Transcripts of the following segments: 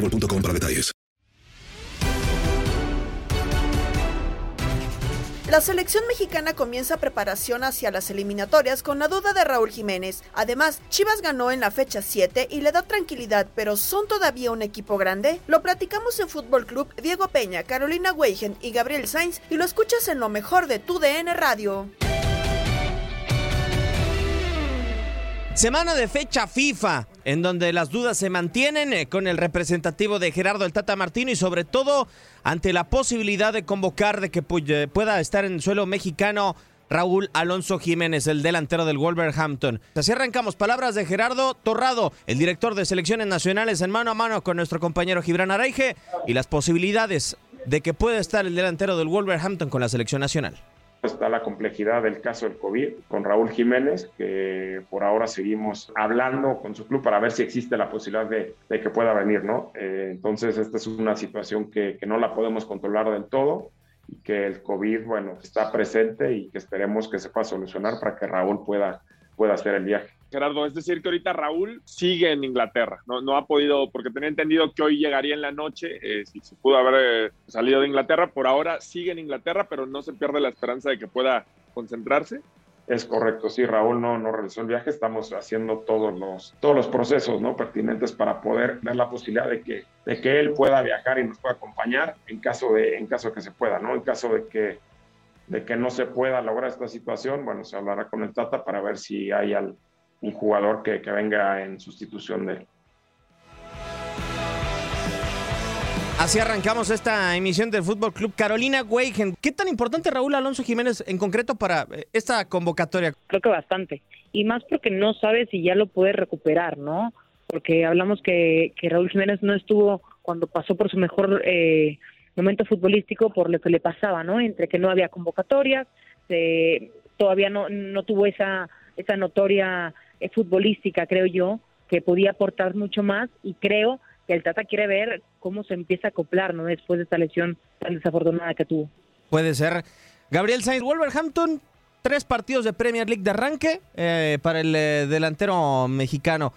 boostmobile.com para detalles. La selección mexicana comienza preparación hacia las eliminatorias con la duda de Raúl Jiménez. Además, Chivas ganó en la fecha 7 y le da tranquilidad, pero ¿son todavía un equipo grande? Lo platicamos en Fútbol Club Diego Peña, Carolina Weigen y Gabriel Sainz y lo escuchas en lo mejor de tu DN Radio. Semana de fecha FIFA, en donde las dudas se mantienen eh, con el representativo de Gerardo el Tata Martino y sobre todo ante la posibilidad de convocar de que eh, pueda estar en el suelo mexicano Raúl Alonso Jiménez, el delantero del Wolverhampton. Así arrancamos. Palabras de Gerardo Torrado, el director de selecciones nacionales en mano a mano con nuestro compañero Gibran Araige y las posibilidades de que pueda estar el delantero del Wolverhampton con la selección nacional. Está la complejidad del caso del COVID con Raúl Jiménez, que por ahora seguimos hablando con su club para ver si existe la posibilidad de, de que pueda venir, ¿no? Eh, entonces, esta es una situación que, que no la podemos controlar del todo y que el COVID, bueno, está presente y que esperemos que se pueda solucionar para que Raúl pueda, pueda hacer el viaje. Gerardo, es decir, que ahorita Raúl sigue en Inglaterra, no, no ha podido, porque tenía entendido que hoy llegaría en la noche, eh, si se pudo haber eh, salido de Inglaterra, por ahora sigue en Inglaterra, pero no se pierde la esperanza de que pueda concentrarse. Es correcto, sí, Raúl no, realizó el viaje, estamos haciendo todos los, todos los procesos ¿no? pertinentes para poder ver la posibilidad de que, de que él pueda viajar y nos pueda acompañar en caso de, en caso de que se pueda, ¿no? En caso de que, de que no se pueda lograr esta situación, bueno, se hablará con el Tata para ver si hay al, un jugador que, que venga en sustitución de él. Así arrancamos esta emisión del Fútbol Club Carolina Weigen. ¿Qué tan importante Raúl Alonso Jiménez en concreto para eh, esta convocatoria? Creo que bastante. Y más porque no sabe si ya lo puede recuperar, ¿no? Porque hablamos que, que Raúl Jiménez no estuvo cuando pasó por su mejor eh, momento futbolístico por lo que le pasaba, ¿no? Entre que no había convocatorias, se- todavía no, no tuvo esa, esa notoria eh, futbolística, creo yo, que podía aportar mucho más y creo que el Tata quiere ver cómo se empieza a acoplar, ¿no? Después de esta lesión tan desafortunada que tuvo. Puede ser. Gabriel Sainz, Wolverhampton, tres partidos de Premier League de arranque eh, para el eh, delantero mexicano.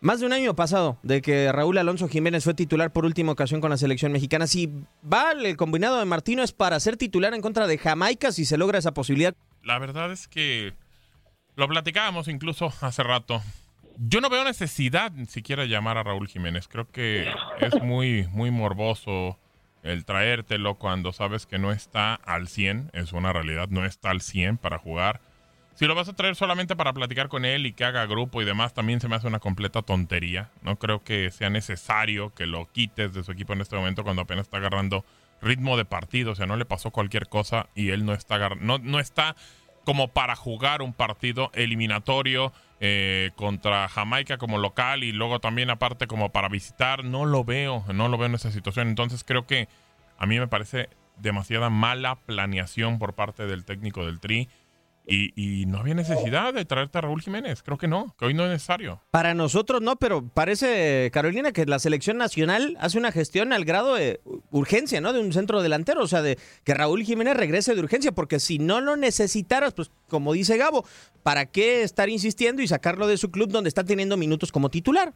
Más de un año pasado de que Raúl Alonso Jiménez fue titular por última ocasión con la selección mexicana. Si va el combinado de Martino es para ser titular en contra de Jamaica si se logra esa posibilidad. La verdad es que lo platicábamos incluso hace rato. Yo no veo necesidad ni siquiera llamar a Raúl Jiménez. Creo que es muy, muy morboso el traértelo cuando sabes que no está al 100. Es una realidad, no está al 100 para jugar. si lo vas a traer solamente para platicar con él y que haga grupo y demás, también se me hace una completa tontería. No creo que sea necesario que lo quites de su equipo en este momento cuando apenas está agarrando ritmo de partido. O sea, no le pasó cualquier cosa y él no está, no, no está como para jugar un partido eliminatorio eh, contra Jamaica como local y luego también aparte como para visitar. No lo veo, no lo veo en esa situación. Entonces creo que a mí me parece demasiada mala planeación por parte del técnico del Tri. Y, y no había necesidad de traerte a Raúl Jiménez. Creo que no, que hoy no es necesario. Para nosotros no, pero parece, Carolina, que la selección nacional hace una gestión al grado de urgencia, ¿no? De un centro delantero, o sea, de que Raúl Jiménez regrese de urgencia, porque si no lo necesitaras, pues como dice Gabo, ¿para qué estar insistiendo y sacarlo de su club donde está teniendo minutos como titular?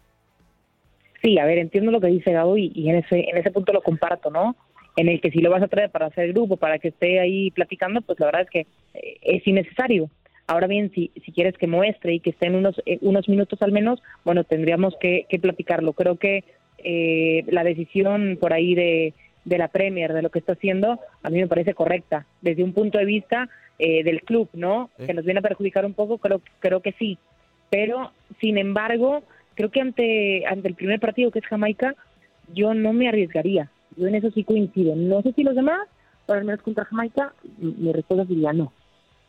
Sí, a ver, entiendo lo que dice Gabo y, y en ese en ese punto lo comparto, ¿no? En el que si lo vas a traer para hacer grupo, para que esté ahí platicando, pues la verdad es que eh, es innecesario. Ahora bien, si, si quieres que muestre y que esté en unos, eh, unos minutos al menos, bueno, tendríamos que, que platicarlo. Creo que eh, la decisión por ahí de, de la Premier, de lo que está haciendo, a mí me parece correcta. Desde un punto de vista eh, del club, ¿no? Sí. Que nos viene a perjudicar un poco, creo, creo que sí. Pero, sin embargo, creo que ante, ante el primer partido, que es Jamaica, yo no me arriesgaría. Yo en eso sí coincido. No sé si los demás, pero al menos contra Jamaica, mi respuesta sería no.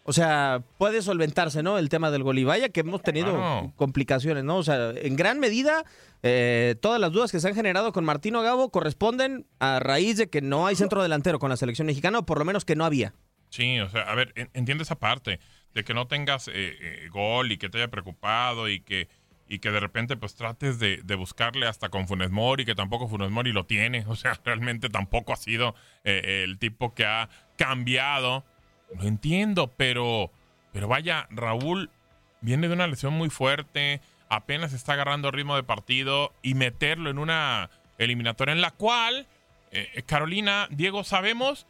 O sea, puede solventarse, ¿no? El tema del gol. Y vaya que hemos tenido complicaciones, ¿no? O sea, en gran medida, eh, todas las dudas que se han generado con Martino Gabo corresponden a raíz de que no hay centro delantero con la selección mexicana, o por lo menos que no había. Sí, o sea, a ver, en- entiende esa parte de que no tengas eh, eh, gol y que te haya preocupado y que y que de repente pues trates de, buscarle hasta con Funes Mori, que tampoco Funes Mori lo tiene, o sea, realmente tampoco ha sido eh, el tipo que ha cambiado. Lo entiendo, pero pero vaya, Raúl viene de una lesión muy fuerte, apenas está agarrando ritmo de partido y meterlo en una eliminatoria en la cual eh, Carolina, Diego, sabemos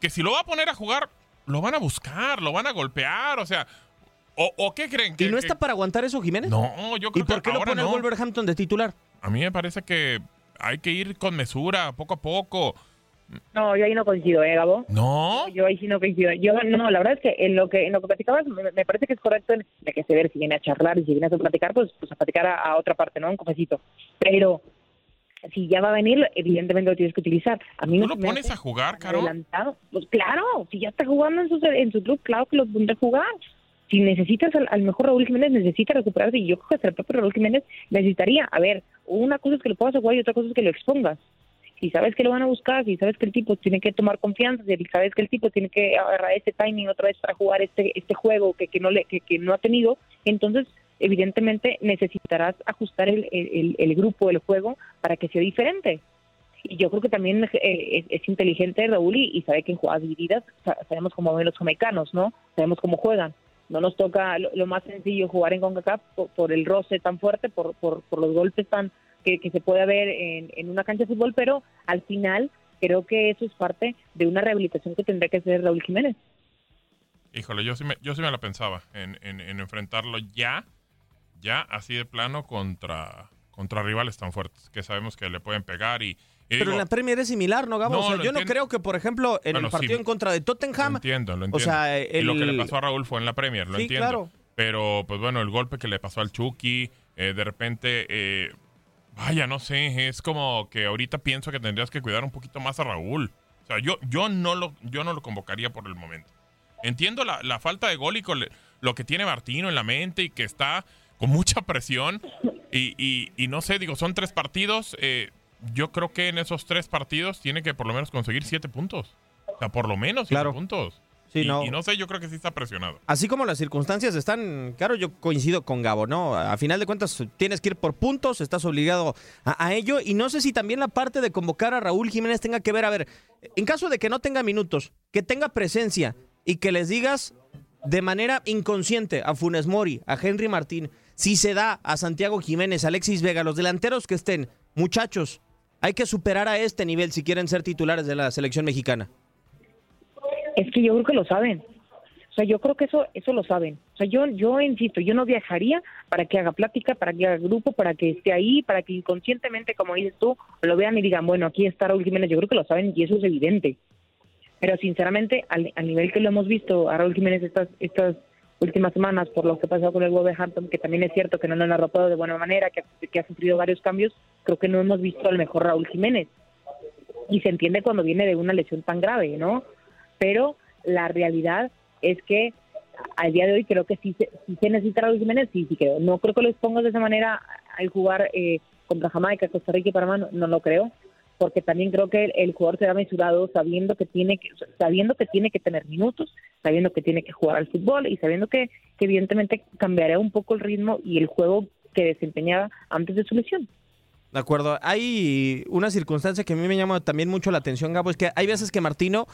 que si lo va a poner a jugar, lo van a buscar, lo van a golpear, o sea, ¿o, o qué creen? ¿Y no está para aguantar eso, Jiménez? No, yo ¿Y creo por que qué lo pone el no. Wolverhampton de titular? A mí me parece que hay que ir con mesura, poco a poco. No, yo ahí no coincido, ¿eh, Gabo? No. Yo ahí sí no coincido. Yo no, la verdad es que en lo que en lo que platicabas me, me parece que es correcto en- de que se ver si viene a charlar y si viene a platicar, pues, pues a platicar a, a otra parte, ¿no? Un cafecito. Pero si ya va a venir, evidentemente lo tienes que utilizar. A mí ¿Tú no lo me pones a jugar, Caro? adelantado. Pues claro, si ya está jugando en su, en su club, claro que lo pondré a jugar. Si necesitas al, al mejor Raúl Jiménez, necesita recuperarse. Y yo creo que hasta el propio Raúl Jiménez necesitaría. A ver, una cosa es que lo puedas jugar y otra cosa es que lo expongas. Si sabes que lo van a buscar, si sabes que el tipo tiene que tomar confianza, si sabes que el tipo tiene que agarrar ese timing otra vez para jugar este este juego que, que no le que, que no ha tenido, entonces evidentemente necesitarás ajustar el, el, grupo, el juego, para que sea diferente. Y yo creo que también eh, es, inteligente Raúl y, sabe que en jugadas divididas sa- sabemos cómo ven los jamaicanos, ¿no? Sabemos cómo juegan. No nos toca lo, más sencillo jugar en CONCACAF por, por el roce tan fuerte, por, por, los golpes tan que, que se puede ver en, en una cancha de fútbol, pero al final creo que eso es parte de una rehabilitación que tendrá que hacer Raúl Jiménez. Híjole, yo sí me, yo sí me la pensaba en, en- en enfrentarlo ya, ya así de plano contra, contra rivales tan fuertes que sabemos que le pueden pegar y Pero digo, en la Premier es similar, ¿no, Gabo? No, o sea, yo no creo que, por ejemplo, en Bueno, el partido sí. en contra de Tottenham... Lo entiendo, lo entiendo. O sea, Y lo que el- le pasó a Raúl fue en la Premier, lo Sí, entiendo. claro. Pero, pues bueno, el golpe que le pasó al Chucky, eh, de repente, eh, vaya, no sé, es como que ahorita pienso que tendrías que cuidar un poquito más a Raúl. O sea, yo, yo, no, lo, yo no lo convocaría por el momento. Entiendo la, la falta de gol y con le- lo que tiene Martino en la mente y que está con mucha presión. Y, y- y no sé, digo, son tres partidos. eh, yo creo que en esos tres partidos tiene que por lo menos conseguir siete puntos. O sea, por lo menos siete Claro. puntos. Sí, y, no. y no sé, yo creo que sí está presionado. Así como las circunstancias están, claro, yo coincido con Gabo, ¿no? A final de cuentas tienes que ir por puntos, estás obligado a, a ello y no sé si también la parte de convocar a Raúl Jiménez tenga que ver, a ver, en caso de que no tenga minutos, que tenga presencia y que les digas de manera inconsciente a Funes Mori, a Henry Martín, si se da a Santiago Jiménez, a Alexis Vega, los delanteros que estén, muchachos, hay que superar a este nivel si quieren ser titulares de la selección mexicana. Es que yo creo que lo saben. O sea, yo creo que eso eso lo saben. O sea, yo yo insisto, yo no viajaría para que haga plática, para que haga grupo, para que esté ahí, para que inconscientemente, como dices tú, lo vean y digan, bueno, aquí está Raúl Jiménez. Yo creo que lo saben y eso es evidente. Pero sinceramente, al, al nivel que lo hemos visto a Raúl Jiménez estas estas últimas semanas por lo que pasó con el Wolverhampton, que también es cierto que no lo han arropado de buena manera, que, ha sufrido varios cambios, creo que no hemos visto al mejor Raúl Jiménez. Y se entiende cuando viene de una lesión tan grave, ¿no? Pero la realidad es que al día de hoy creo que sí, sí se necesita Raúl Jiménez, sí, sí creo. No creo que lo expongas de esa manera al jugar eh, contra Jamaica, Costa Rica y Panamá, no, no lo creo, porque también creo que el, jugador será mesurado sabiendo que tiene que sabiendo que tiene que tener minutos, sabiendo que tiene que jugar al fútbol y sabiendo que, que evidentemente cambiará un poco el ritmo y el juego que desempeñaba antes de su lesión. De acuerdo. Hay una circunstancia que a mí me llama también mucho la atención, Gabo, es que hay veces que Martino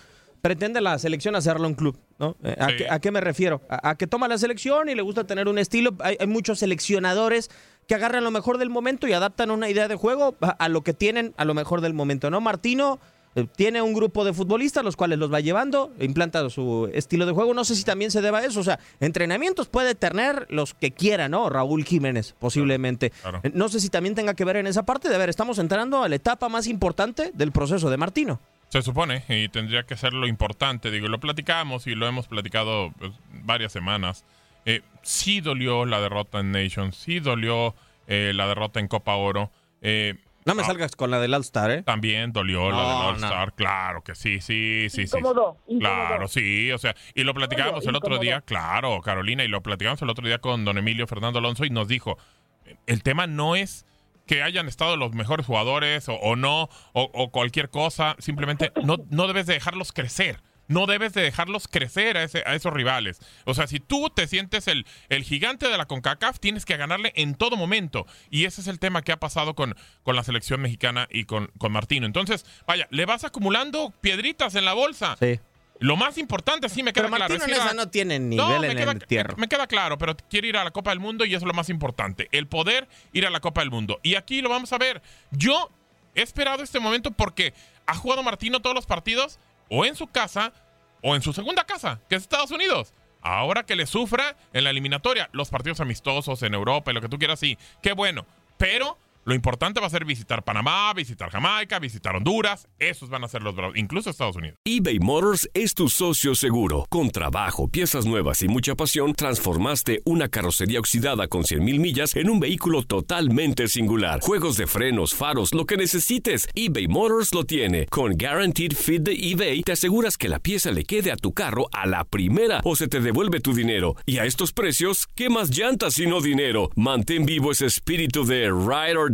pretende la selección hacerlo un club, ¿no? Eh, ¿A, qué, a qué me refiero? A, a que toma la selección y le gusta tener un estilo. Hay, hay muchos seleccionadores que agarran lo mejor del momento y adaptan una idea de juego a, a lo que tienen a lo mejor del momento, ¿no? Martino eh, tiene un grupo de futbolistas los cuales los va llevando, implanta su estilo de juego. No sé si también se deba a eso. O sea, entrenamientos puede tener los que quiera, ¿no? Raúl Jiménez, posiblemente. Eh, No sé si también tenga que ver en esa parte de, a ver, estamos entrando a la etapa más importante del proceso de Martino. Se supone, y tendría que ser lo importante, digo, lo platicamos y lo hemos platicado pues, varias semanas. Eh, sí dolió la derrota en Nations, sí dolió eh, la derrota en Copa Oro. Eh, No me salgas con la del All-Star, ¿eh? También dolió la del no. All-Star, claro que sí, sí, sí, sí. Incómodo, sí. incómodo. Claro, sí, o sea, y lo platicábamos el otro día, claro, Carolina, y lo platicamos el otro día con don Emilio Fernando Alonso y nos dijo, el tema no es que hayan estado los mejores jugadores o, no, o, o cualquier cosa, simplemente no, no debes de dejarlos crecer. No debes de dejarlos crecer a, ese- a esos rivales. O sea, si tú te sientes el, el gigante de la CONCACAF, tienes que ganarle en todo momento. Y ese es el tema que ha pasado con, con la selección mexicana y con, con Martino. Entonces, vaya, le vas acumulando piedritas en la bolsa. Sí. Lo más importante, sí me queda Pero claro. Martino es en ir a- esa no tiene No, nivel me en queda- el entierro. me queda claro, pero quiere ir a la Copa del Mundo y eso es lo más importante. El poder ir a la Copa del Mundo. Y aquí lo vamos a ver. Yo he esperado este momento porque ha jugado Martino todos los partidos o en su casa o en su segunda casa, que es Estados Unidos. Ahora que le sufra en la eliminatoria, los partidos amistosos en Europa y lo que tú quieras, sí, qué bueno. Pero lo importante va a ser visitar Panamá, visitar Jamaica, visitar Honduras. Esos van a ser los bravos, incluso Estados Unidos. eBay Motors es tu socio seguro. Con trabajo, piezas nuevas y mucha pasión, transformaste una carrocería oxidada con 100.000 millas en un vehículo totalmente singular. Juegos de frenos, faros, lo que necesites, eBay Motors lo tiene. Con Guaranteed Fit de eBay, te aseguras que la pieza le quede a tu carro a la primera o se te devuelve tu dinero. Y a estos precios, ¿qué más llantas sino dinero? Mantén vivo ese espíritu de Ride or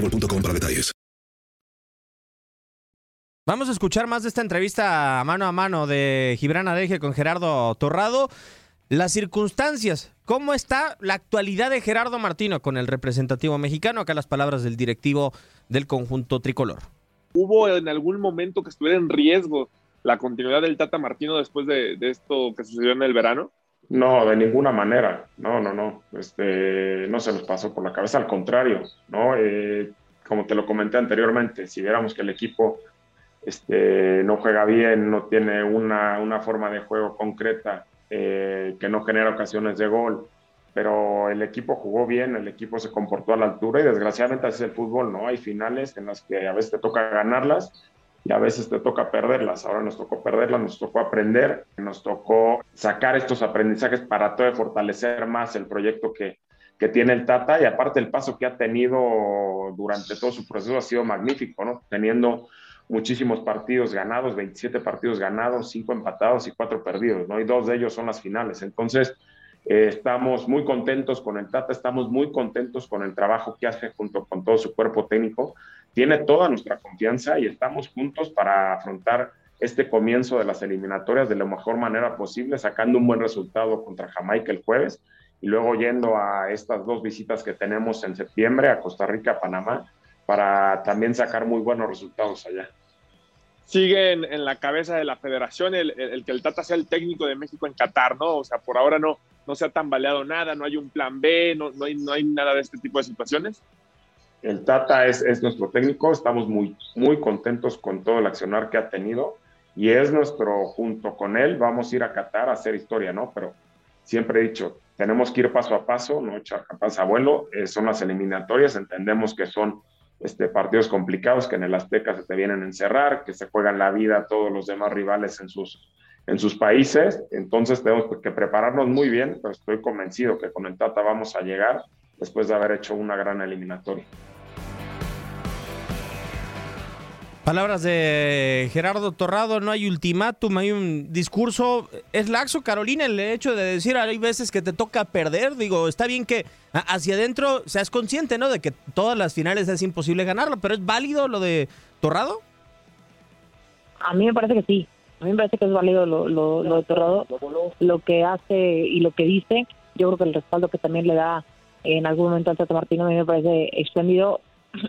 boostmobile.com para detalles. Vamos a escuchar más de esta entrevista mano a mano de Gibran Adeje con Gerardo Torrado. Las circunstancias, ¿cómo está la actualidad de Gerardo Martino con el representativo mexicano? Acá las palabras del directivo del conjunto tricolor. ¿Hubo en algún momento que estuviera en riesgo la continuidad del Tata Martino después de, de esto que sucedió en el verano? No, de ninguna manera. No, no, no. Este, no se nos pasó por la cabeza. Al contrario, ¿no? Eh, como te lo comenté anteriormente, si viéramos que el equipo este, no juega bien, no tiene una, una forma de juego concreta eh, que no genera ocasiones de gol, pero el equipo jugó bien, el equipo se comportó a la altura y desgraciadamente es el fútbol, ¿no? Hay finales en las que a veces te toca ganarlas y a veces te toca perderlas. Ahora nos tocó perderlas, nos tocó aprender, nos tocó sacar estos aprendizajes para todavía fortalecer más el proyecto que, que tiene el Tata y aparte el paso que ha tenido durante todo su proceso ha sido magnífico, ¿no? Teniendo muchísimos partidos ganados, 27 partidos ganados, 5 empatados y 4 perdidos, ¿no? Y dos de ellos son las finales. Entonces, estamos muy contentos con el Tata, estamos muy contentos con el trabajo que hace junto con todo su cuerpo técnico. Tiene toda nuestra confianza y estamos juntos para afrontar este comienzo de las eliminatorias de la mejor manera posible, sacando un buen resultado contra Jamaica el jueves y luego yendo a estas dos visitas que tenemos en septiembre a Costa Rica, Panamá, para también sacar muy buenos resultados allá. Sigue en, la cabeza de la federación el, el, que el Tata sea el técnico de México en Qatar, ¿no? O sea, por ahora no, no se ha tambaleado nada, no hay un plan B, no, no, hay, no hay nada de este tipo de situaciones. El Tata es, es nuestro técnico, estamos muy, muy contentos con todo el accionar que ha tenido y es nuestro, junto con él, vamos a ir a Qatar a hacer historia, ¿no? Pero siempre he dicho, tenemos que ir paso a paso, no echar capaz abuelo, eh, son las eliminatorias, entendemos que son este, partidos complicados que en el Azteca se te vienen a encerrar, que se juegan la vida a todos los demás rivales en sus, en sus países. Entonces tenemos que prepararnos muy bien, pero estoy convencido que con el Tata vamos a llegar después de haber hecho una gran eliminatoria. Palabras de Gerardo Torrado, no hay ultimátum, hay un discurso. Es laxo, Carolina, el hecho de decir hay veces que te toca perder. Digo, está bien que hacia adentro seas consciente, ¿no? De que todas las finales es imposible ganarlo, pero ¿es válido lo de Torrado? A mí me parece que sí. A mí me parece que es válido lo, lo, lo de Torrado. Lo que hace y lo que dice, yo creo que el respaldo que también le da en algún momento al Tata Martino a mí me parece extendido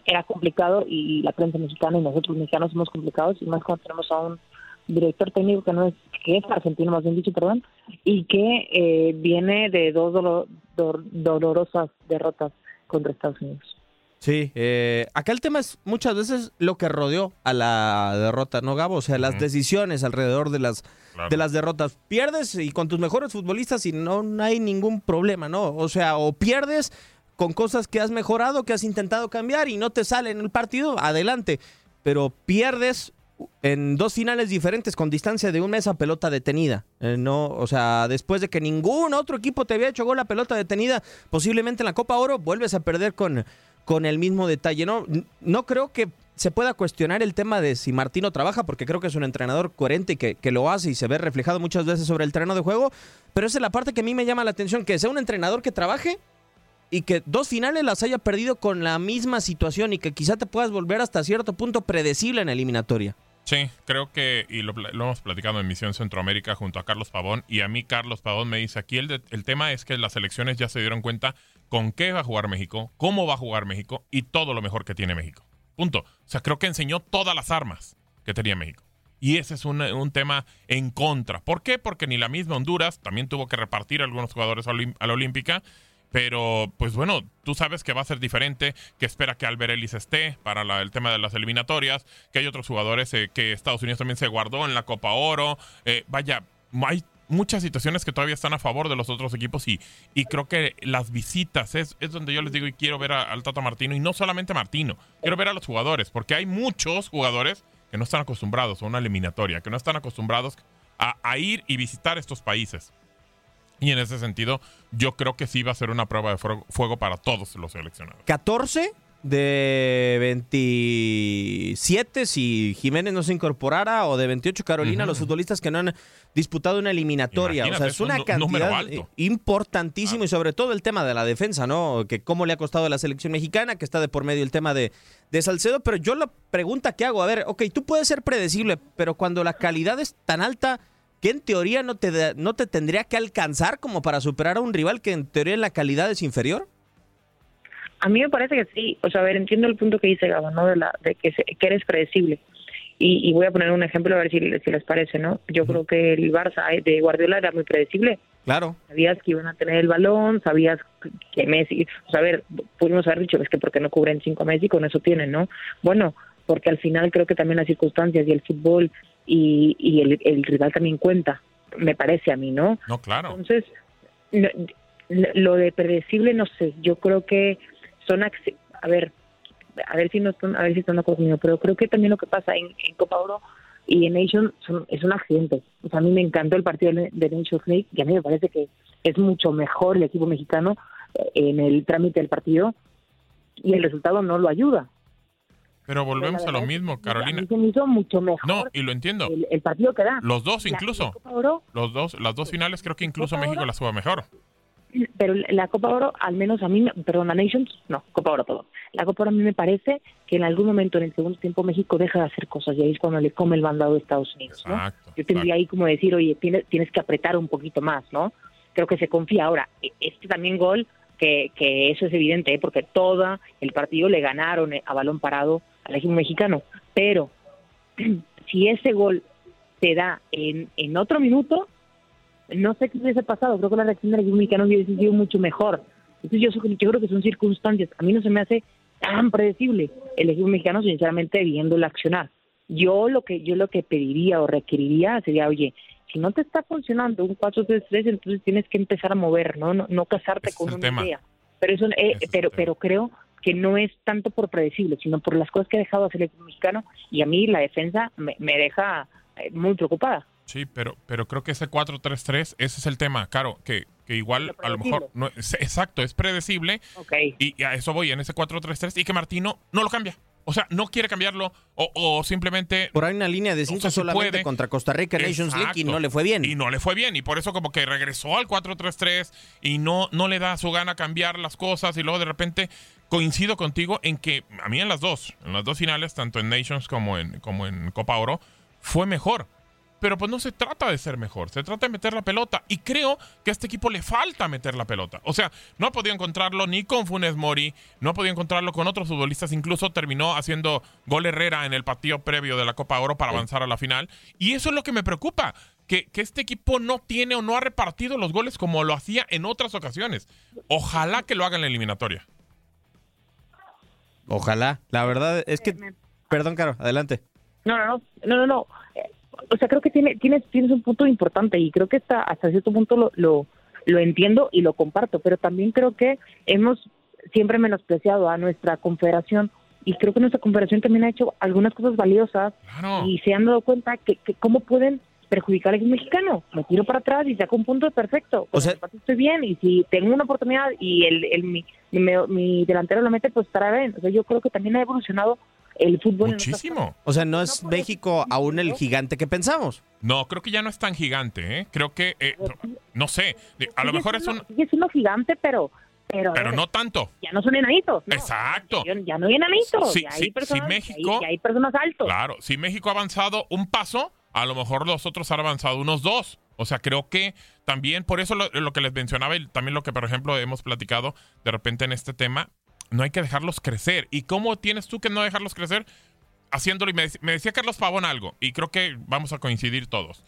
era complicado y la prensa mexicana y nosotros mexicanos somos complicados y más cuando tenemos a un director técnico que no es que es argentino más bien dicho perdón y que eh, viene de dos dolorosas derrotas contra Estados Unidos Sí, eh, acá el tema es muchas veces lo que rodeó a la derrota, ¿no, Gabo? O sea, las decisiones alrededor de las, de las derrotas. Pierdes y con tus mejores futbolistas y no, no hay ningún problema, ¿no? O sea, o pierdes con cosas que has mejorado, que has intentado cambiar y no te sale en el partido, adelante. Pero pierdes en dos finales diferentes con distancia de un mes a pelota detenida. Eh, no, o sea, después de que ningún otro equipo te había hecho gol a pelota detenida, posiblemente en la Copa Oro, vuelves a perder con, con el mismo detalle. No, no creo que se pueda cuestionar el tema de si Martino trabaja, porque creo que es un entrenador coherente y que, que, lo hace y se ve reflejado muchas veces sobre el terreno de juego, pero esa es la parte que a mí me llama la atención, que sea un entrenador que trabaje y que dos finales las haya perdido con la misma situación y que quizá te puedas volver hasta cierto punto predecible en eliminatoria. Sí, creo que, y lo, hemos platicado en Misión Centroamérica junto a Carlos Pavón, y a mí Carlos Pavón me dice aquí, el, el tema es que las elecciones ya se dieron cuenta con qué va a jugar México, cómo va a jugar México y todo lo mejor que tiene México. Punto. O sea, creo que enseñó todas las armas que tenía México. Y ese es un, un, tema en contra. ¿Por qué? Porque ni la misma Honduras también tuvo que repartir algunos jugadores a la Olímpica pero, pues bueno, tú sabes que va a ser diferente, que espera que Albert esté para el tema de las eliminatorias, que hay otros jugadores eh, que Estados Unidos también se guardó en la Copa Oro. Eh, vaya, hay muchas situaciones que todavía están a favor de los otros equipos y, y creo que las visitas es, es donde yo les digo y quiero ver al Tata Martino y no solamente a Martino, quiero ver a los jugadores, porque hay muchos jugadores que no están acostumbrados a una eliminatoria, que no están acostumbrados a, a ir y visitar estos países. Y en ese sentido, yo creo que sí va a ser una prueba de fuego para todos los seleccionados. 14 de 27 si Jiménez no se incorporara o de 28 Carolina, los futbolistas que no han disputado una eliminatoria. o sea, es una cantidad importantísima y sobre todo el tema de la defensa, ¿no? Que cómo le ha costado a la selección mexicana, que está de por medio el tema de, de Salcedo. Pero yo la pregunta que hago, a ver, ok, tú puedes ser predecible, pero cuando la calidad es tan alta que en teoría no te, no te tendría que alcanzar como para superar a un rival que en teoría en la calidad es inferior? A mí me parece que sí. O sea, a ver, entiendo el punto que dice Gabo, ¿no? De, la, de que, que eres predecible. Y, voy a poner un ejemplo a ver si, si les parece, ¿no? Yo creo que el Barça de Guardiola era muy predecible. Claro. Sabías que iban a tener el balón, sabías que Messi, o sea, a ver, pudimos haber dicho, es que porque no cubren cinco Messi, con eso tienen, ¿no? Bueno, porque al final creo que también las circunstancias y el fútbol y, y el, el rival también cuenta, me parece a mí, ¿no? No, claro. Entonces, no- lo de predecible, no sé, yo creo que son, a ver, a ver si no están, a ver si están de acuerdo conmigo, pero creo que también lo que pasa en, en Copa Oro y en Nation son- es un accidente. O sea, a mí me encantó el partido de Nations League y a mí me parece que es mucho mejor el equipo mexicano eh, en el trámite del partido y el resultado no lo ayuda. Pero volvemos a lo mismo, A Carolina. se me hizo mucho mejor No, y lo entiendo. el, el partido que da. Los dos incluso. Oro Los dos, las dos finales creo que incluso Copa México Oro. las juega mejor. pero la Copa Oro, al menos a mí, perdón, la Nations, no, Copa Oro todo. La Copa Oro a mí me parece que en algún momento en el segundo tiempo México deja de hacer cosas y ahí es cuando le come el mandado de Estados Unidos, ¿no? Exacto. Yo tendría ahí como decir, oye, tienes, tienes que apretar un poquito más, ¿no? Creo que se confía. Ahora, e- este también gol, que, que eso es evidente, ¿eh? porque todo el partido le ganaron eh, a balón parado al equipo mexicano. Pero si ese gol se da en, en otro minuto, no sé qué hubiese pasado. Creo que la reacción del equipo mexicano hubiese sido mucho mejor. Entonces yo, yo creo que son circunstancias. A mí no se me hace tan predecible el equipo mexicano, sinceramente, viéndolo accionar. Yo lo que yo lo que pediría o requeriría sería, oye, si no te está funcionando un 4-3-3, entonces tienes que empezar a mover, ¿no? No, no casarte con una tema. idea. Pero eso, eh, pero, pero creo que no es tanto por predecible, sino por las cosas que ha dejado hacer el mexicano y a mí la defensa me, me deja eh, muy preocupada. Sí, pero, pero creo que ese 4-3-3, ese es el tema, Caro, que, que igual a lo mejor, no, es- exacto, es predecible y, y a eso voy, en ese 4-3-3, y que Martino no lo cambia. O sea, no quiere cambiarlo o, o simplemente... Por ahí una línea de cinco sea, sí solamente puede. contra Costa Rica Nations League y no le fue bien. Y no le fue bien. Y por eso como que regresó al 4-3-3 y no, no le da su gana cambiar las cosas. Y luego de repente coincido contigo en que a mí en las dos, en las dos finales, tanto en Nations como en, como en Copa Oro, fue mejor. Pero pues no se trata de ser mejor, se trata de meter la pelota. Y creo que a este equipo le falta meter la pelota. O sea, no ha podido encontrarlo ni con Funes Mori, no ha podido encontrarlo con otros futbolistas. Incluso terminó haciendo gol Herrera en el partido previo de la Copa Oro para avanzar a la final. Y eso es lo que me preocupa, que, que este equipo no tiene o no ha repartido los goles como lo hacía en otras ocasiones. Ojalá que lo haga en la eliminatoria. Ojalá. La verdad es que... Perdón, Caro, adelante. No, no, no, no, no, no. O sea, creo que tiene, tienes, tienes un punto importante y creo que hasta, hasta cierto punto lo, lo, lo entiendo y lo comparto, pero también creo que hemos siempre menospreciado a nuestra confederación y creo que nuestra confederación también ha hecho algunas cosas valiosas y se han dado cuenta que, que cómo pueden perjudicar al equipo mexicano. Me tiro para atrás y saco un punto perfecto. O sea, estoy bien y si tengo una oportunidad y el, el mi, mi, mi delantero lo mete, pues estará bien. O sea, yo creo que también ha evolucionado el fútbol. Muchísimo. O sea, no es México aún el gigante que pensamos. No, creo que ya no es tan gigante, ¿eh? Creo que, eh, no sé, a lo mejor es un... Sigue siendo gigante, pero... Pero, Pero no tanto. Ya no son enanitos. ¿no? Exacto. Ya, ya no hay enanitos. Sí, ya, sí, hay personas, sí, México- ya hay, ya hay personas altos. Claro, si México ha avanzado un paso, a lo mejor los otros han avanzado unos dos. O sea, creo que también, por eso lo, lo que les mencionaba y también lo que, por ejemplo, hemos platicado de repente en este tema, no hay que dejarlos crecer. ¿Y cómo tienes tú que no dejarlos crecer? Haciéndolo, y me, me decía Carlos Pavón algo, y creo que vamos a coincidir todos.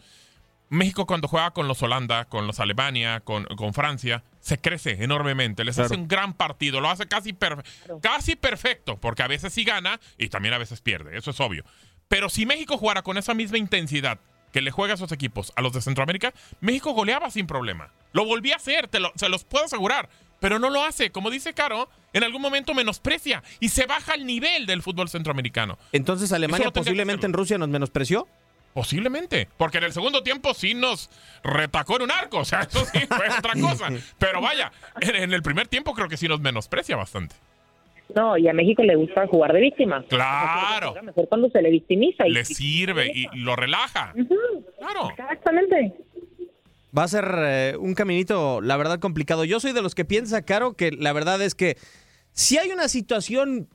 México cuando juega con los Holanda, con los Alemania, con, con Francia, se crece enormemente, les hace un gran partido, lo hace casi, perfe- casi perfecto, porque a veces sí gana y también a veces pierde, eso es obvio. Pero si México jugara con esa misma intensidad que le juega a esos equipos, a los de Centroamérica, México goleaba sin problema. Lo volvía a hacer, te lo- se los puedo asegurar. Pero no lo hace. Como dice Caro, en algún momento menosprecia y se baja el nivel del fútbol centroamericano. Entonces Alemania posiblemente en Rusia nos menospreció. Posiblemente, porque en el segundo tiempo sí nos retacó en un arco, o sea, eso sí fue otra cosa. Pero vaya, en, en el primer tiempo creo que sí nos menosprecia bastante. No, y a México le gusta jugar de víctima. Claro, Mejor cuando se le victimiza. Y, le sirve y lo relaja. Claro. Exactamente. Va a ser eh, un caminito, la verdad, complicado. Yo soy de los que piensa, Caro, que la verdad es que si hay una situación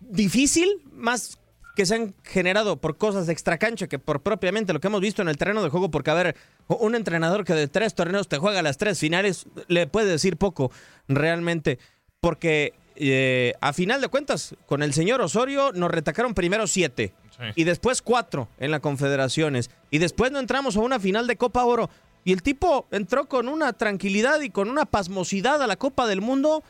difícil, más que se han generado por cosas de extracancha que por propiamente lo que hemos visto en el terreno de juego, porque a ver, un entrenador que de tres torneos te juega las tres finales, le puede decir poco realmente, porque eh, a final de cuentas, con el señor Osorio nos retacaron primero siete y después cuatro en la Confederaciones y después no entramos a una final de Copa Oro y el tipo entró con una tranquilidad y con una pasmosidad a la Copa del Mundo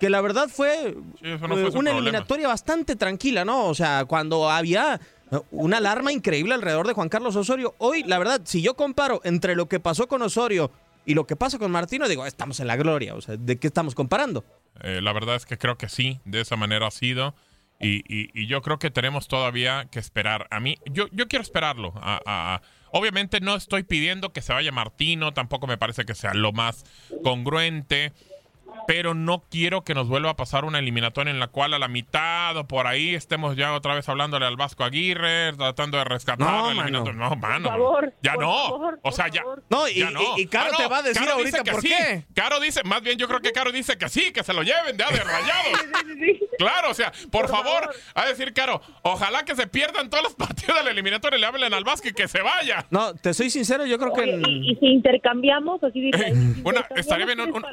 que la verdad fue, eso no fue eh, una problema. eliminatoria bastante tranquila, ¿no? O sea, cuando había eh, una alarma increíble alrededor de Juan Carlos Osorio. Hoy, la verdad, si yo comparo entre lo que pasó con Osorio y lo que pasa con Martino, digo, estamos en la gloria. O sea, ¿de qué estamos comparando? Eh, la verdad es que creo que sí, de esa manera ha sido. Y, y- y yo creo que tenemos todavía que esperar. A mí, yo, yo quiero esperarlo. A- a- a- obviamente no estoy pidiendo que se vaya Martino, tampoco me parece que sea lo más congruente. Pero no quiero que nos vuelva a pasar una eliminatoria en la cual a la mitad o por ahí estemos ya otra vez hablándole al Vasco Aguirre, tratando de rescatar No, la eliminatoria. No, mano. Por favor, ya por no. favor, o sea, ya. No, y- ya y- y Caro te va a decir Caro ahorita dice que por sí. qué. Caro dice, más bien yo creo que Caro dice que sí, que se lo lleven de de rayados. Claro, o sea, por, favor, a decir, Caro, ojalá que se pierdan todos los partidos de la eliminatoria y le hablen al Vasco y que se vaya. No, te soy sincero, yo creo que... Y, y si intercambiamos, así diría. Una, estaría bien un- un-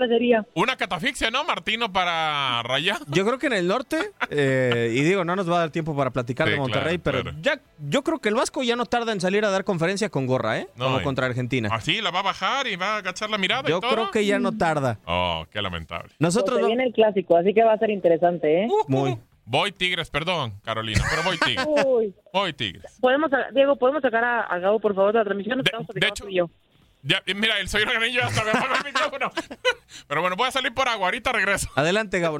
una catafixia, ¿no, Martino, para rayar? Yo creo que en el norte, eh, y digo, no nos va a dar tiempo para platicar Sí, de Monterrey, claro, pero ya yo creo que el Vasco ya no tarda en salir a dar conferencia con gorra, ¿eh? No, Como y- contra Argentina. Así la va a bajar y va a agachar la mirada. Yo y todo. creo que ya no tarda. Oh, qué lamentable. Nosotros Porque viene el clásico, así que va a ser interesante, ¿eh? Muy. Voy Tigres, perdón, Carolina, pero voy Tigres. Uy. Voy Tigres. Podemos, Diego, ¿podemos sacar a, a Gabo, por favor, de la transmisión? Platicando tú y yo. Ya, mira, el señor Organillo hasta me apagó el micrófono. Pero bueno, voy a salir por agua, ahorita regreso. Adelante, Gabo.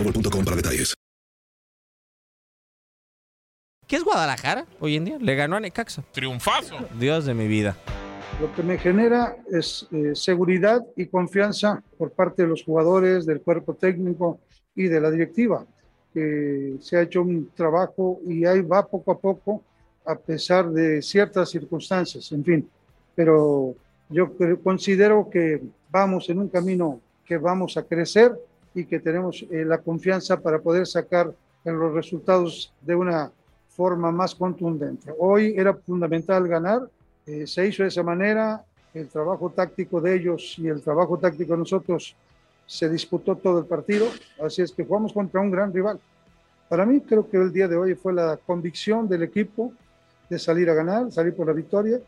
boostmobile.com para detalles. ¿Qué es Guadalajara hoy en día? Le ganó a Necaxa. Triunfazo. Dios de mi vida. Lo que me genera es eh, seguridad y confianza por parte de los jugadores, del cuerpo técnico y de la directiva. que se ha hecho un trabajo y ahí va poco a poco, a pesar de ciertas circunstancias, en fin. Pero yo considero que vamos en un camino que vamos a crecer y que tenemos eh, la confianza para poder sacar en los resultados de una forma más contundente. Hoy era fundamental ganar, eh, se hizo de esa manera, el trabajo táctico de ellos y el trabajo táctico de nosotros se disputó todo el partido, así es que jugamos contra un gran rival. Para mí creo que el día de hoy fue la convicción del equipo de salir a ganar, salir por la victoria,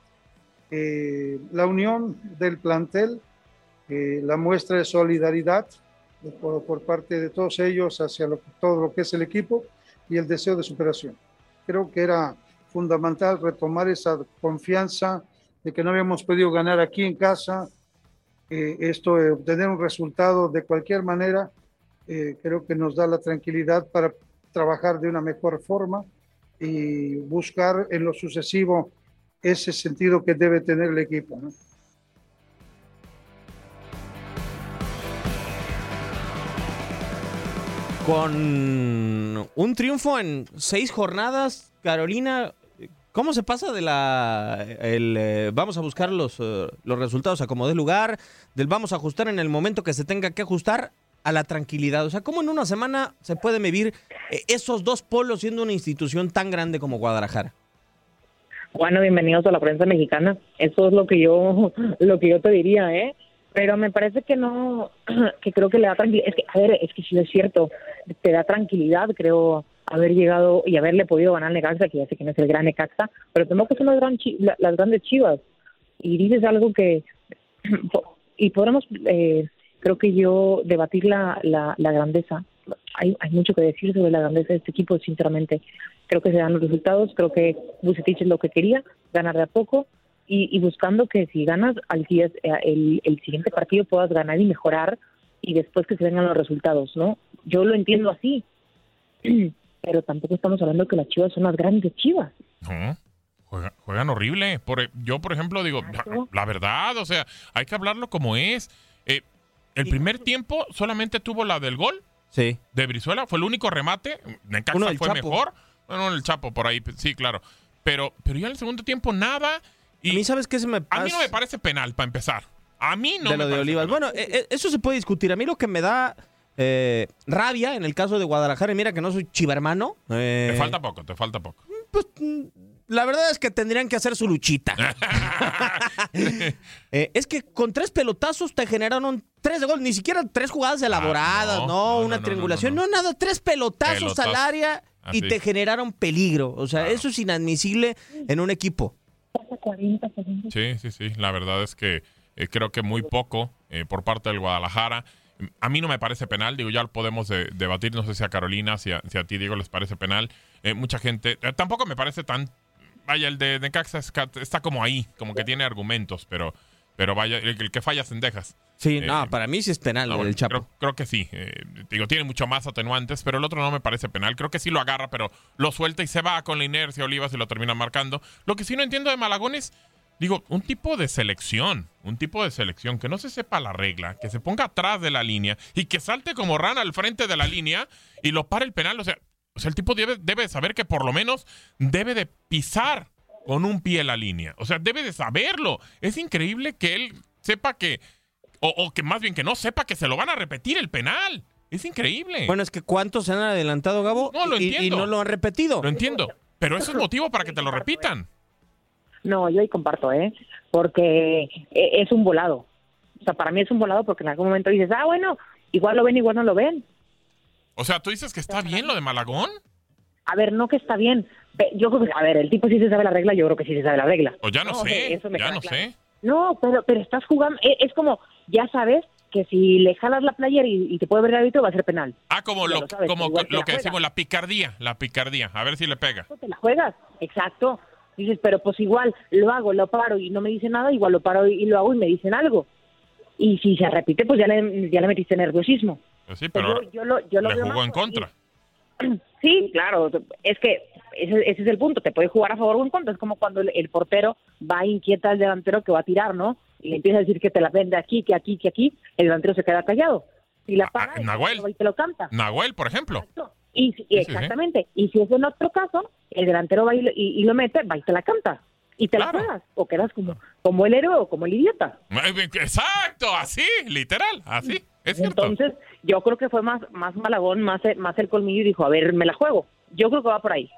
eh, la unión del plantel, eh, la muestra de solidaridad por, por parte de todos ellos hacia lo- todo lo que es el equipo y el deseo de superación. Creo que era fundamental retomar esa confianza de que no habíamos podido ganar aquí en casa, eh, esto, eh, obtener un resultado de cualquier manera, eh, creo que nos da la tranquilidad para trabajar de una mejor forma y buscar en lo sucesivo ese sentido que debe tener el equipo. ¿no? Con un triunfo en seis jornadas, Carolina, ¿cómo se pasa de la el eh, vamos a buscar los, eh, los resultados a como dé lugar, del vamos a ajustar en el momento que se tenga que ajustar a la tranquilidad? O sea, ¿cómo en una semana se puede medir eh, esos dos polos siendo una institución tan grande como Guadalajara? Bueno, bienvenidos a la prensa mexicana. Eso es lo que yo lo que yo te diría, ¿eh? Pero me parece que no, que creo que le da tranquilidad. Es que, a ver, es que sí es cierto, te da tranquilidad, creo, haber llegado y haberle podido ganar Necaxa, que ya sé que no es el gran Necaxa, pero tampoco son las, gran las grandes chivas. Y dices algo que, y podremos, eh, creo que yo, debatir la, la, la grandeza. Hay, hay mucho que decir sobre la grandeza de este equipo, sinceramente. Creo que se dan los resultados, creo que Bucetich es lo que quería, ganar de a poco, y, y buscando que si ganas al día, eh, el, el siguiente partido puedas ganar y mejorar y después que se vengan los resultados, ¿no? Yo lo entiendo así, pero tampoco estamos hablando que las chivas son las grandes chivas. No, juega- juegan horrible. Por, yo, por ejemplo, digo, la, la verdad, o sea, hay que hablarlo como es. Eh, el primer tiempo solamente tuvo la del gol Sí. de Brizuela, fue el único remate. Necaxa Uno fue Chapo. mejor. Bueno, el Chapo por ahí, sí, claro. Pero, pero ya en el segundo tiempo nada. Y a mí, ¿sabes qué se me A mí no me parece penal, para empezar. A mí no de me lo de parece Olivas. penal. Bueno, eh, eh, eso se puede discutir. A mí lo que me da eh, rabia en el caso de Guadalajara, y mira que no soy chivermano. eh, Te falta poco, te falta poco. La verdad es que tendrían que hacer su luchita. Eh, es que con tres pelotazos te generaron tres de gol, ni siquiera tres jugadas elaboradas, Ah, no, no, no, una no, triangulación, no, nada, tres pelotazos Pelotazos. al área y te generaron peligro. O sea, eso es inadmisible en un equipo. Sí, sí, sí. La verdad es que eh, creo que muy poco eh, por parte del Guadalajara. A mí no me parece penal, digo, ya lo podemos de- debatir, no sé si a Carolina, si a, si a ti, Diego, les parece penal. Eh, mucha gente, eh, tampoco me parece tan... Vaya, el de Necaxa es ca- está como ahí, como que tiene argumentos, pero, pero vaya, el, el que falla Sendejas. Sí, Eh, no, para mí sí es penal No, el Chapo. Creo, creo que sí. eh, digo, tiene mucho más atenuantes, pero el otro no me parece penal. Creo que sí lo agarra, pero lo suelta y se va con la inercia Olivas y lo termina marcando. Lo que sí no entiendo de Malagón es, digo, un tipo de selección, un tipo de selección que no se sepa la regla, que se ponga atrás de la línea y que salte como rana al frente de la línea y lo para el penal. O sea, o sea el tipo debe, debe saber que por lo menos debe de pisar con un pie la línea. O sea, debe de saberlo. Es increíble que él sepa que, o, o que más bien que no sepa que se lo van a repetir el penal. Es increíble. Bueno, es que ¿cuántos se han adelantado, Gabo? No, lo Y- y, entiendo. no lo han repetido. Lo entiendo. Pero eso es motivo para que te lo repitan. No, yo ahí comparto, ¿eh? Porque eh, es un volado. O sea, para mí es un volado porque en algún momento dices, ah, bueno, igual lo ven, igual no lo ven. O sea, tú dices que está bien lo de Malagón. A ver, no que está bien. Yo creo que, a ver, el tipo sí se sabe la regla, yo creo que sí se sabe la regla. O ya no, sé. eso me Ya no claro. sé. No, pero, pero estás jugando, e- es, como, ya sabes que si le jalas la playera y, y te puede ver el árbitro va a ser penal. Ah, como Ya lo, lo sabes, como lo que decimos, la picardía. La picardía. A ver si le pega. te la juegas, exacto. Dices, pero pues igual lo hago, lo paro y no me dice nada, igual lo paro y lo hago y me dicen algo. Y si se repite, pues ya le, ya le metiste nerviosismo. Pues sí, pero yo- yo lo- yo lo le veo jugó más en contra. Sí, claro, es que ese, ese es el punto, te puede jugar a favor o en contra, es como cuando el, el portero va inquieta al delantero que va a tirar, ¿no? Y le empieza a decir que te la vende aquí, que aquí, que aquí, el delantero se queda callado. Y la para, el Ah, Nahuel. portero va y te lo canta. Nahuel, por ejemplo. Y, exactamente, y si es en otro caso, el delantero va y, lo- y- y lo mete, va y te la canta. Y te la juegas, o quedas como, como el héroe o como el idiota. Exacto, así, literal, así. Es cierto. Entonces, yo creo que fue más, más Malagón, más, más el colmillo y dijo, a ver, me la juego. Yo creo que va por ahí.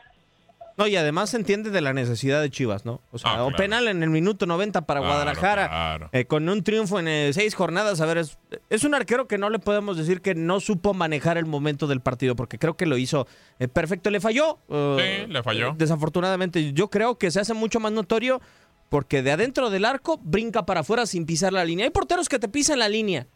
No, y además se entiende de la necesidad de Chivas, ¿no? O sea, Ah, o penal en el minuto 90 para Claro, Guadalajara, claro. eh, con un triunfo en eh, seis jornadas. A ver, es, es un arquero que no le podemos decir que no supo manejar el momento del partido, porque creo que lo hizo eh, perfecto. Le falló. eh, Sí, le falló. Desafortunadamente, yo creo que se hace mucho más notorio porque de adentro del arco brinca para afuera sin pisar la línea. Hay porteros que te pisan la línea.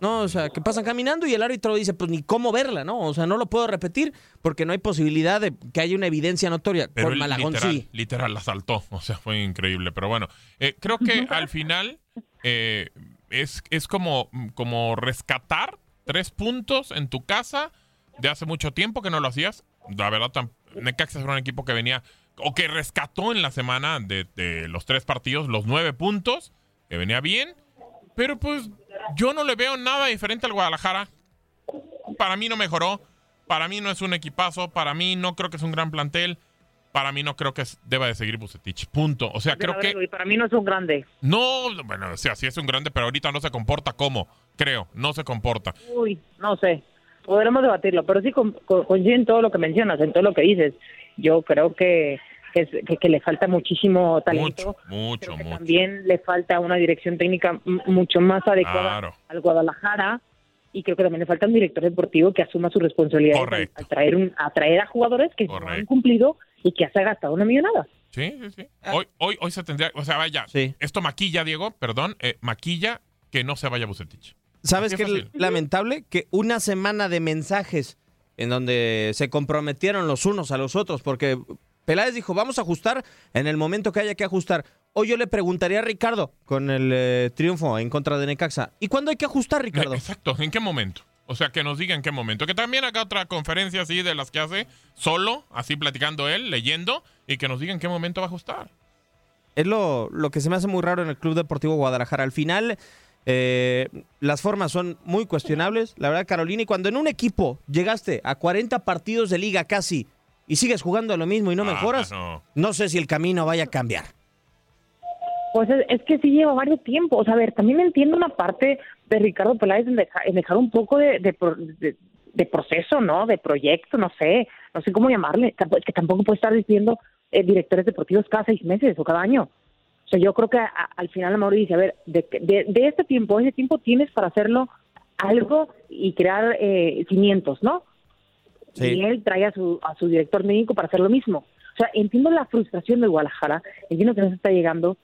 No, o sea, que pasan caminando y el árbitro dice, pues ni cómo verla, ¿no? O sea, no lo puedo repetir porque no hay posibilidad de que haya una evidencia notoria. Pero Con Malagón literal, sí. literal la saltó. O sea, fue increíble. Pero bueno, eh, creo que al final eh, es, es como, como rescatar tres puntos en tu casa de hace mucho tiempo que no lo hacías. La verdad, Necaxa era un equipo que venía o que rescató en la semana de, de los tres partidos los nueve puntos, que venía bien. Pero pues yo no le veo nada diferente al Guadalajara. Para mí no mejoró. Para mí no es un equipazo, para mí no creo que es un gran plantel, para mí no creo que deba de seguir Bucetich. Punto. O sea, creo que ver, para mí no es un grande. no, bueno, o sea, sí es un grande, pero ahorita no se comporta como, creo, no se comporta. Uy, no sé. Podremos debatirlo, pero sí con- con- coincido en todo lo que mencionas, en todo lo que dices. Yo creo que, que, que- que le falta muchísimo talento. Mucho, mucho. También le falta una dirección técnica mucho más adecuada Claro. al Guadalajara. Y creo que también le falta un director deportivo que asuma su responsabilidad al, traer, un, a traer a jugadores que no han cumplido y que se ha gastado una millonada. Sí, sí, sí. Hoy, hoy, hoy se tendría, o sea, vaya, esto maquilla, Diego, perdón, eh, maquilla que no se vaya Bucetich. ¿Sabes qué es lamentable? Que una semana de mensajes en donde se comprometieron los unos a los otros, porque Peláez dijo, vamos a ajustar en el momento que haya que ajustar. Hoy yo le preguntaría a Ricardo con el eh, triunfo en contra de Necaxa. ¿Y cuándo hay que ajustar, Ricardo? Exacto, ¿en qué momento? O sea, que nos diga en qué momento. Que también haga otra conferencia así de las que hace solo, así platicando él, leyendo, y que nos diga en qué momento va a ajustar. Es lo, lo que se me hace muy raro en el Club Deportivo Guadalajara. Al final, eh, las formas son muy cuestionables. La verdad, Carolina, y cuando en un equipo llegaste a 40 partidos de liga casi y sigues jugando lo mismo y no Ah, mejoras, no. no sé si el camino vaya a cambiar. Pues es, es que sí lleva varios tiempos. O sea, a ver, también entiendo una parte de Ricardo Peláez en, deja- en dejar un poco de, de, pro- de- de proceso, ¿no? De proyecto, no sé, no sé cómo llamarle. Que tampoco puede estar diciendo eh, directores deportivos cada seis meses o cada año. Sea, yo creo que a- al final Mauri dice, a ver, de, de, de este tiempo, ese tiempo tienes para hacerlo algo y crear eh, cimientos, ¿no? Sí. Y él trae a su, a su director médico para hacer lo mismo. O sea, entiendo la frustración de Guadalajara, entiendo que no se está llegando,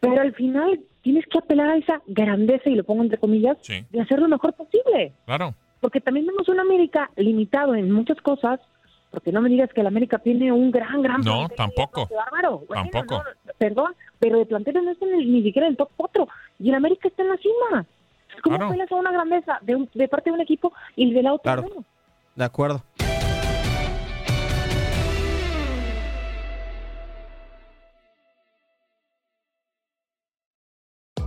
pero al final tienes que apelar a esa grandeza, y lo pongo entre comillas, de hacer lo mejor posible. Claro. Porque también vemos un América limitado en muchas cosas, porque no me digas que el América tiene un gran, gran No, plantel, tampoco. qué bárbaro. Bueno, Tampoco. no, perdón, pero de planteles no está en el- ni siquiera en el top 4, y el América está en la cima. ¿Cómo Claro. a una grandeza de, un- de parte de un equipo y de la otra Claro. De acuerdo.